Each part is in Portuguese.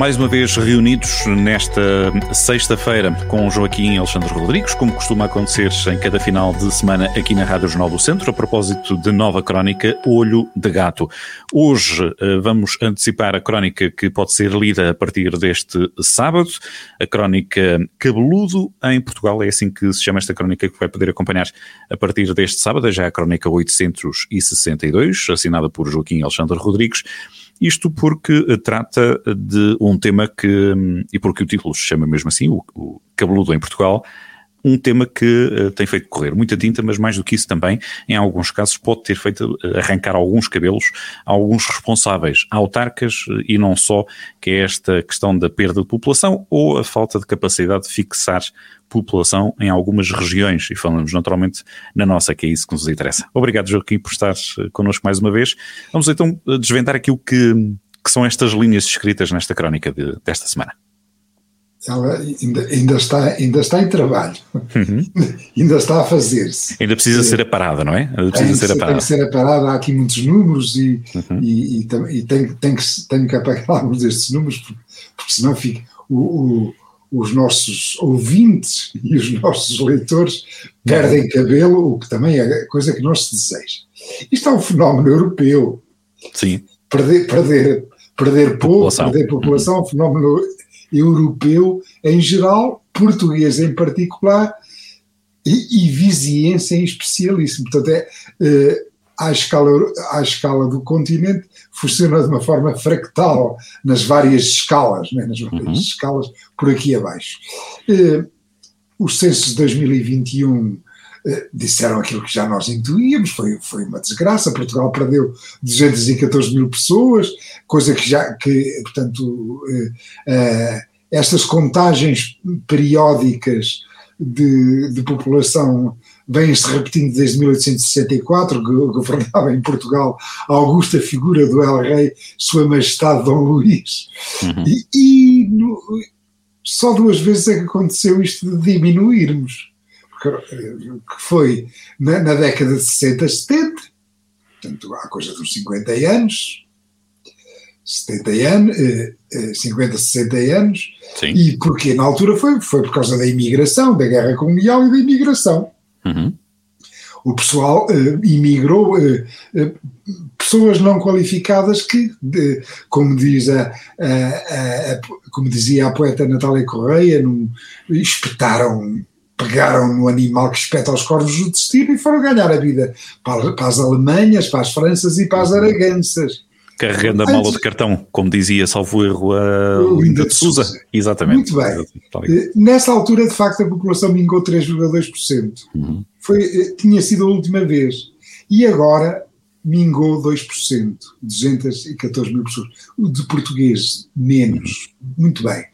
Mais uma vez reunidos nesta sexta-feira com Joaquim Alexandre Rodrigues, como costuma acontecer em cada final de semana aqui na Rádio Jornal do Centro, a propósito de nova crónica Olho de Gato. Hoje eh, vamos antecipar a crónica que pode ser lida a partir deste sábado, a crónica Cabeludo em Portugal, é assim que se chama esta crónica que vai poder acompanhar a partir deste sábado, já a crónica 862, assinada por Joaquim Alexandre Rodrigues. Isto porque eh, trata de um tema que, hum, e porque o título se chama mesmo assim, o, o cabeludo em Portugal, um tema que uh, tem feito correr muita tinta, mas mais do que isso também, em alguns casos, pode ter feito uh, arrancar alguns cabelos a alguns responsáveis, autarcas e não só, que é esta questão da perda de população ou a falta de capacidade de fixar população em algumas regiões, e falamos naturalmente na nossa, que é isso que nos interessa. Obrigado, Joaquim, por estar connosco mais uma vez. Vamos então desvendar aquilo que, que são estas linhas escritas nesta crónica de, desta semana. Ela ainda, ainda, está, ainda está em trabalho, uhum. ainda está a fazer-se. Ainda precisa é, ser aparada, não é? Ainda precisa ser aparada. Tem que ser aparada, há aqui muitos números e, uhum. e, e, e tenho, tenho, que, tenho que apagar alguns destes números, porque, porque senão fica, o, o, os nossos ouvintes e os nossos leitores perdem cabelo, o que também é coisa que não se deseja. Isto é um fenómeno europeu. Sim. Perder, perder, perder povo, perder população, é um fenómeno europeu em geral, português em particular e, e viziense em especialíssimo. Portanto, é, eh, à escala, à escala do continente, funciona de uma forma fractal nas várias escalas, né, nas várias uhum. escalas por aqui abaixo. Eh, os censos de 2021 eh, disseram aquilo que já nós intuíamos, foi, foi uma desgraça, Portugal perdeu 214 mil pessoas, coisa que já, que, portanto, eh, estas contagens periódicas de, de população vêm-se repetindo desde 1864, governava em Portugal a augusta figura do El Rei, Sua Majestade Dom Luís. Uhum. E, e no, só duas vezes é que aconteceu isto de diminuirmos, que foi na, na década de 60, 70, portanto há coisa dos 50 anos, 70 anos, 50, 60 anos, Sim. e porque na altura foi, foi por causa da imigração, da guerra colonial e da imigração. Uhum. O pessoal uh, imigrou, uh, uh, pessoas não qualificadas que, de, como, diz a, a, a, como dizia a poeta Natália Correia, num, espetaram pegaram no animal que espeta os corvos do destino e foram ganhar a vida para, para, as Alemanhas, para as Franças e para as. Araganças. Carregando a mala de cartão, como dizia, salvo erro, a Linda de Souza. Exatamente. Muito bem. Nessa altura, de facto, a população mingou 3,2%. Uhum. Foi, eh, tinha sido a última vez. E agora mingou 2%, 214 mil pessoas. O de português, menos. Muito bem.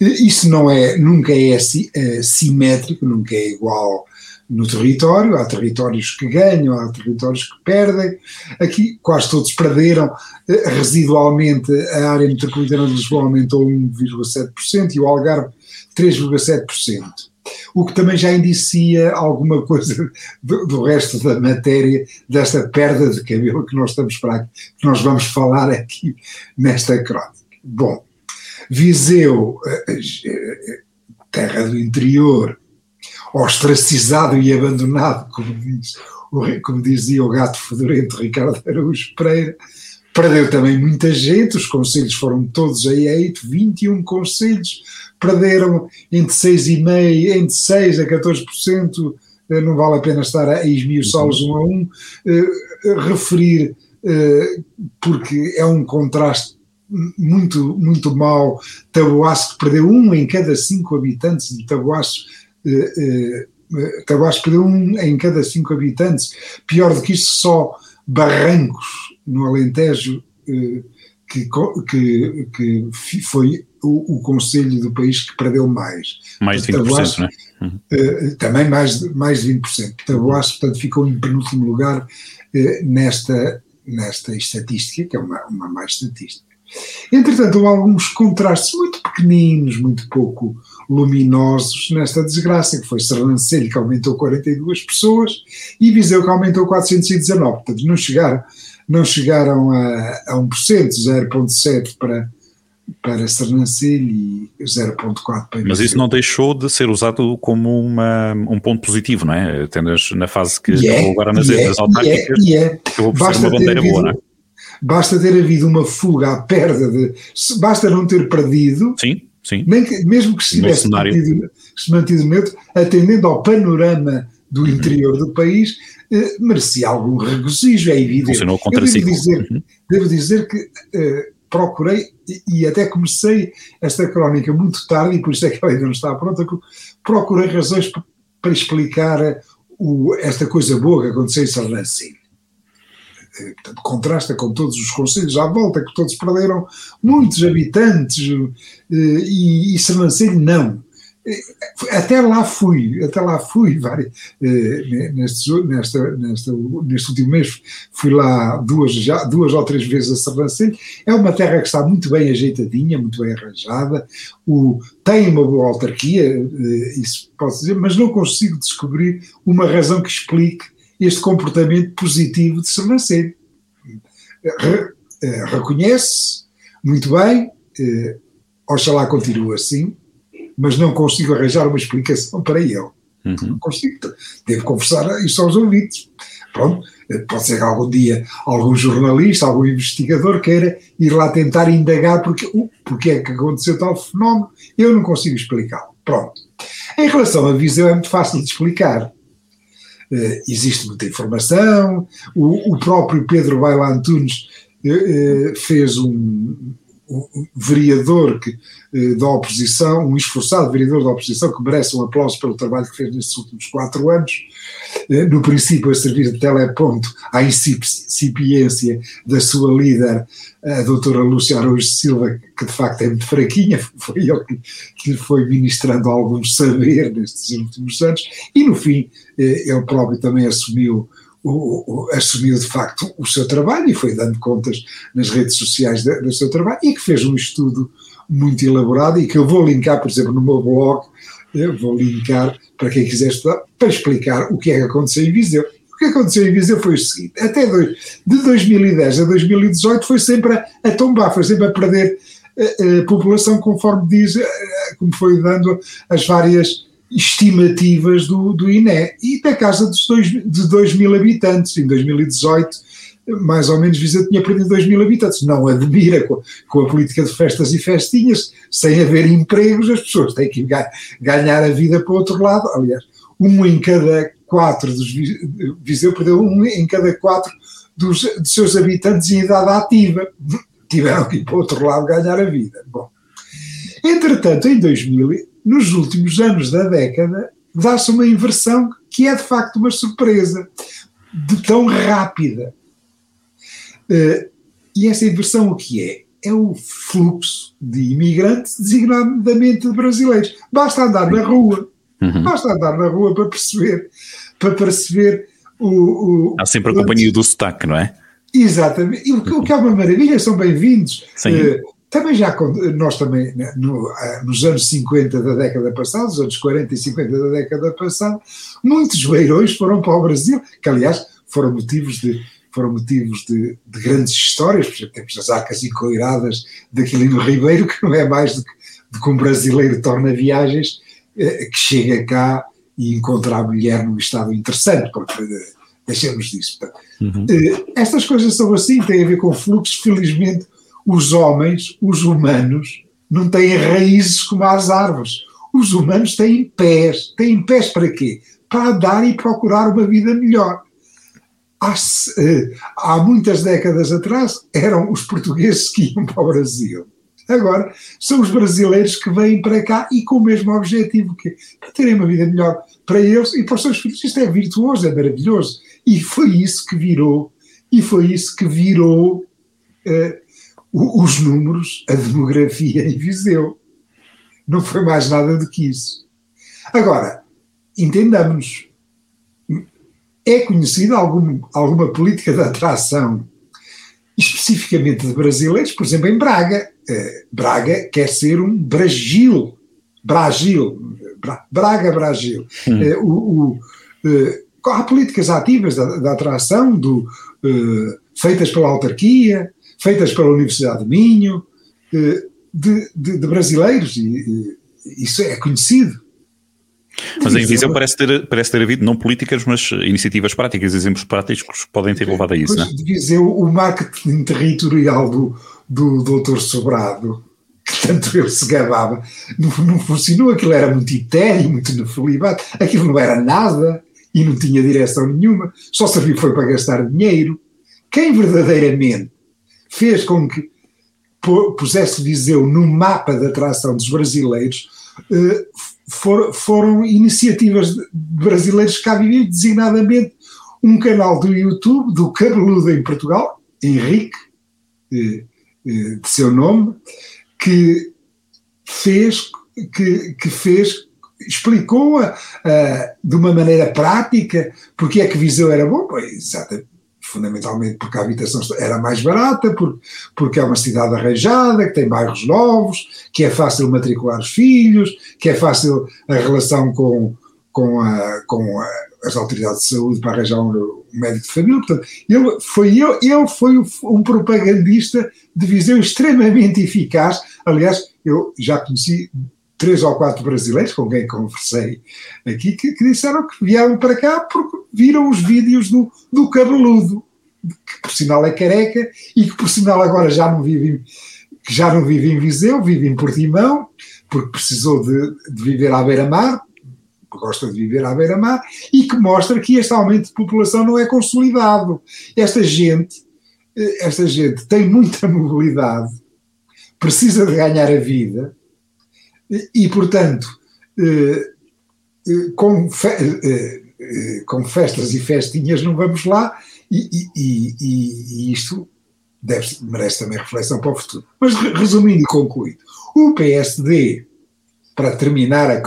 Isso não é, nunca é, é simétrico, nunca é igual no território, há territórios que ganham, há territórios que perdem, aqui quase todos perderam, eh, residualmente a área metropolitana de Lisboa aumentou 1,7% e o Algarve 3,7%, o que também já indicia alguma coisa do, do, resto da matéria desta perda de cabelo que nós estamos para aqui, que nós vamos falar aqui nesta crónica. Bom, Viseu, eh, eh, terra do interior, ostracizado e abandonado, como, diz, como dizia o gato fedorento Ricardo Araújo Pereira, perdeu também muita gente, os conselhos foram todos aí a 8, 21 conselhos, perderam entre 6,5%, entre 6% a 14%, eh, não vale a pena estar a esmiuçá-los um a um, uh, referir, uh, porque é um contraste muito, muito mau, Taboaço perdeu um em cada cinco habitantes de Taboaço Tabasco perdeu um em cada cinco habitantes. Pior do que isso, só Barrancos, no Alentejo, eh, que, que, que foi o, o conselho do país que perdeu mais. Mais de 20%, Tabuaço, não é? Uhum. Eh, também mais, mais de 20%. Taboaço, portanto, ficou em penúltimo lugar eh, nesta, nesta estatística, que é uma, uma má estatística. Entretanto, houve alguns contrastes muito pequeninos, muito pouco luminosos nesta desgraça, que foi Sernancelho, que aumentou 42 pessoas, e Viseu, que aumentou 419. Portanto, não chegaram, chegaram a, a 1%, 0,7% para, para Sernancelho e 0,4% para Mas isso não deixou de ser usado como uma, um ponto positivo, não é? Tendo na fase que yeah, é, agora nas yeah, é, autárquicas, yeah, yeah. acabou por ser uma bandeira havido, boa, não é? Basta ter havido uma fuga à perda de. Basta não ter perdido. Sim, sim. Nem que, mesmo que se tivesse mantido, se mantido neutro, atendendo ao panorama do uhum. interior do país, eh, merecia algum regozijo, é evidente. Funcionou contra Eu devo dizer, uhum. devo dizer que eh, procurei e, e, até comecei esta crónica muito tarde, e por isso é que ela ainda não está pronta, procurei razões para explicar o, esta coisa boa que aconteceu em. Eh, portanto, contrasta com todos os conselhos à volta, que todos perderam muitos habitantes, eh, e, e não. Eh, até lá fui, até lá fui, várias, neste, nesta, nesta, neste último mês fui lá duas, já, duas ou três vezes a Sernancelho, é uma terra que está muito bem ajeitadinha, muito bem arranjada, o, tem uma boa autarquia, isso posso dizer, mas não consigo descobrir uma razão que explique este comportamento positivo de Sernancelho. Re, eh, reconhece muito bem, eh, oxalá continue assim, mas não consigo arranjar uma explicação para ele. Uhum. Não consigo, devo conversar isso aos ouvintes. Pronto, pode ser que algum dia algum jornalista, algum investigador queira ir lá tentar indagar porque, uh, porque é que aconteceu tal fenómeno, eu não consigo explicá-lo. Pronto. Em relação a Viseu é muito fácil de explicar. Uh, existe muita informação, o, o próprio Pedro Baila Antunes uh, fez um, um, vereador que, uh, da oposição, um esforçado vereador da oposição que merece um aplauso pelo trabalho que fez nestes últimos quatro anos, no princípio a servir de teleponto à incipiência da sua líder, a doutora Lúcia Araújo Silva, que de facto é muito fraquinha, foi ele que, que lhe foi ministrando algum saber nestes últimos anos, e no fim eh, ele próprio também assumiu o, o, assumiu de facto o seu trabalho e foi dando contas nas redes sociais do seu trabalho e que fez um estudo muito elaborado e que eu vou linkar, por exemplo, no meu blog, eu vou linkar para quem quiser estudar, para explicar o que é que aconteceu em Viseu. O que aconteceu em Viseu foi o seguinte: até de 2010 a 2018 foi sempre a, a tombar, foi sempre a perder a, eh, a eh, população, conforme diz, eh, como foi dando as várias estimativas do, do INE. E da casa dos dois, de 2 mil habitantes, em 2018 mais ou menos Viseu tinha perdido 2 mil habitantes. Não admira com, com, a política de festas e festinhas, sem haver empregos, as pessoas têm que ganhar a vida para o outro lado. Aliás, um em cada quatro dos Viseu perdeu um em cada quatro dos, dos seus habitantes em idade ativa. Tiveram que ir para o outro lado ganhar a vida. Bom, entretanto, em 2000, nos últimos anos da década, dá-se uma inversão que é de facto uma surpresa, de tão rápida Uh, e essa inversão o que é? É o fluxo de imigrantes, designadamente brasileiros. Basta andar na rua, uhum. basta andar na rua para perceber, para perceber o. o Há sempre a companhia do sotaque, não é? Exatamente. E o, que é uma maravilha, são bem-vindos. Uh, também já, nós também, né, no, ah, nos anos 50 da década passada, os anos 40 e 50 da década passada, muitos beirões foram para o Brasil, que aliás foram motivos de foram motivos de, de grandes histórias, por exemplo, temos as arcas encoiradas de Aquilino Ribeiro, que não é mais do que, do que um brasileiro torna viagens, eh, que chega cá e encontra a mulher num estado interessante, porque eh, deixemos disso. Uhum. Eh, estas coisas são assim, têm a ver com fluxos, felizmente os homens, os humanos, não têm raízes como as árvores. Os humanos têm pés. Têm pés para quê? Para andar e procurar uma vida melhor há, eh, há muitas décadas atrás eram os portugueses que iam para o Brasil. Agora são os brasileiros que vêm para cá e com o mesmo objetivo, que é para terem uma vida melhor para eles e para os seus filhos. Isto é virtuoso, é maravilhoso. E foi isso que virou, e foi isso que virou os números, a demografia em Viseu. Não foi mais nada do que isso. Agora, entendamos, é conhecida algum, alguma política de atração especificamente de brasileiros, por exemplo, em Braga. Uh, Braga quer ser um Brasil, Brasil, Bra Braga, Brasil. Hum. Uh, o, o, uh, há políticas ativas da, da atração, do, feitas pela autarquia, feitas pela Universidade de Minho, de, de, de brasileiros, e, e isso é conhecido. Mas em Viseu parece ter, parece ter havido não políticas, mas iniciativas práticas, exemplos práticos podem ter levado a isso, pois, não é? Viseu, o marketing territorial do, do Dr. Sobrado, que tanto ele se gabava, não, não funcionou, aquilo era muito etéreo, muito nefelibato, aquilo não era nada e não tinha direção nenhuma, só serviu foi para gastar dinheiro. Quem verdadeiramente fez com que pusesse Viseu no mapa de atração dos brasileiros eh, for, foram iniciativas de brasileiros que vivem, designadamente um canal do YouTube do Cabeludo em Portugal, Henrique, eh, eh, de seu nome, que fez, que, que fez explicou a, de uma maneira prática porque é que Viseu era bom, pois, exatamente, fundamentalmente porque a habitação era mais barata, porque, é uma cidade arranjada, que tem bairros novos, que é fácil matricular os filhos, que é fácil a relação com, com, a, com a, as autoridades de saúde para arranjar um, um, médico de família. Portanto, ele foi, ele, ele foi um propagandista de visão extremamente eficaz. Aliás, eu já conheci três ou quatro brasileiros com quem conversei aqui que, que, disseram que vieram para cá porque viram os vídeos do, do cabeludo, que por sinal é careca e que por sinal agora já não vive, que já não vive em Viseu, vive em Portimão, porque precisou de, de viver à beira-mar, gosta de viver à beira-mar, e que mostra que este aumento de população não é consolidado. Esta gente, eh, esta gente tem muita mobilidade, precisa de ganhar a vida, e, portanto, eh, eh, com, eh, com festas e festinhas não vamos lá, e, e, e isto deve, merece também reflexão para o futuro. Mas resumindo e concluindo, o PSD, para terminar, a,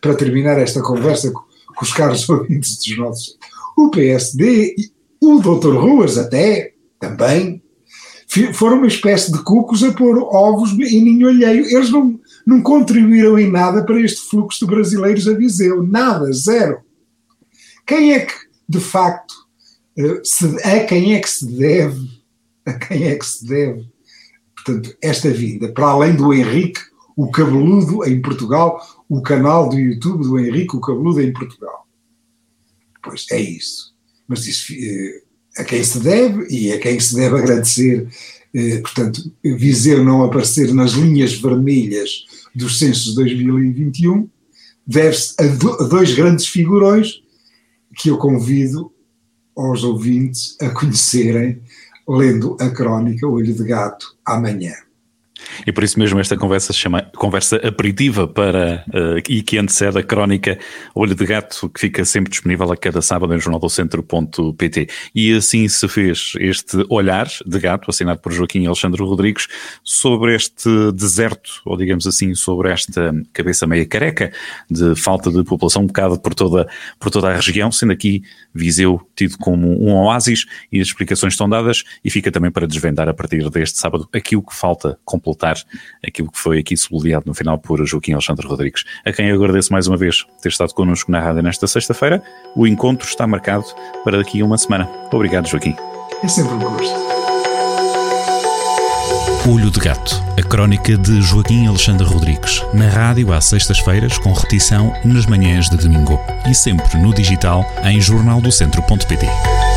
para terminar esta conversa com, com os caros ouvintes dos nossos, o PSD, o Dr. Ruas até, também, foram uma espécie de cucos a pôr ovos em ninho alheio. Eles não, não contribuíram em nada para este fluxo de brasileiros a Viseu. Nada, zero. Quem é que, de facto, eh, a quem é que se deve, a quem é que se deve, portanto, esta vinda, para além do Henrique, o cabeludo em Portugal, o canal do YouTube do Henrique, o cabeludo em Portugal. Pois é isso. Mas isso, eh, a quem se deve e a quem se deve agradecer, portanto, Viseu não aparecer nas linhas vermelhas dos censos de 2021, deve-se a, a dois grandes figurões que eu convido aos ouvintes a conhecerem lendo a crónica Olho de Gato amanhã. E por isso mesmo esta conversa se chama Conversa Aperitiva para, uh, e que antecede a crónica Olho de Gato, que fica sempre disponível a cada sábado em jornaldocentro.pt. E assim se fez este olhar de gato, assinado por Joaquim Alexandre Rodrigues, sobre este deserto, ou digamos assim, sobre esta cabeça meia careca de falta de população, um bocado por toda, por toda a região, sendo aqui Viseu tido como um oásis e as explicações estão dadas e fica também para desvendar a partir deste sábado aquilo que falta completar aquilo que foi aqui sublinhado no final por Joaquim Alexandre Rodrigues, a quem eu agradeço mais uma vez ter estado connosco na rádio nesta sexta-feira. O encontro está marcado para daqui a uma semana. Obrigado, Joaquim. É sempre um gosto. Olho de Gato, a crónica de Joaquim Alexandre Rodrigues, na rádio às sextas-feiras, com repetição nas manhãs de domingo e sempre no digital em jornaldocentro.pt.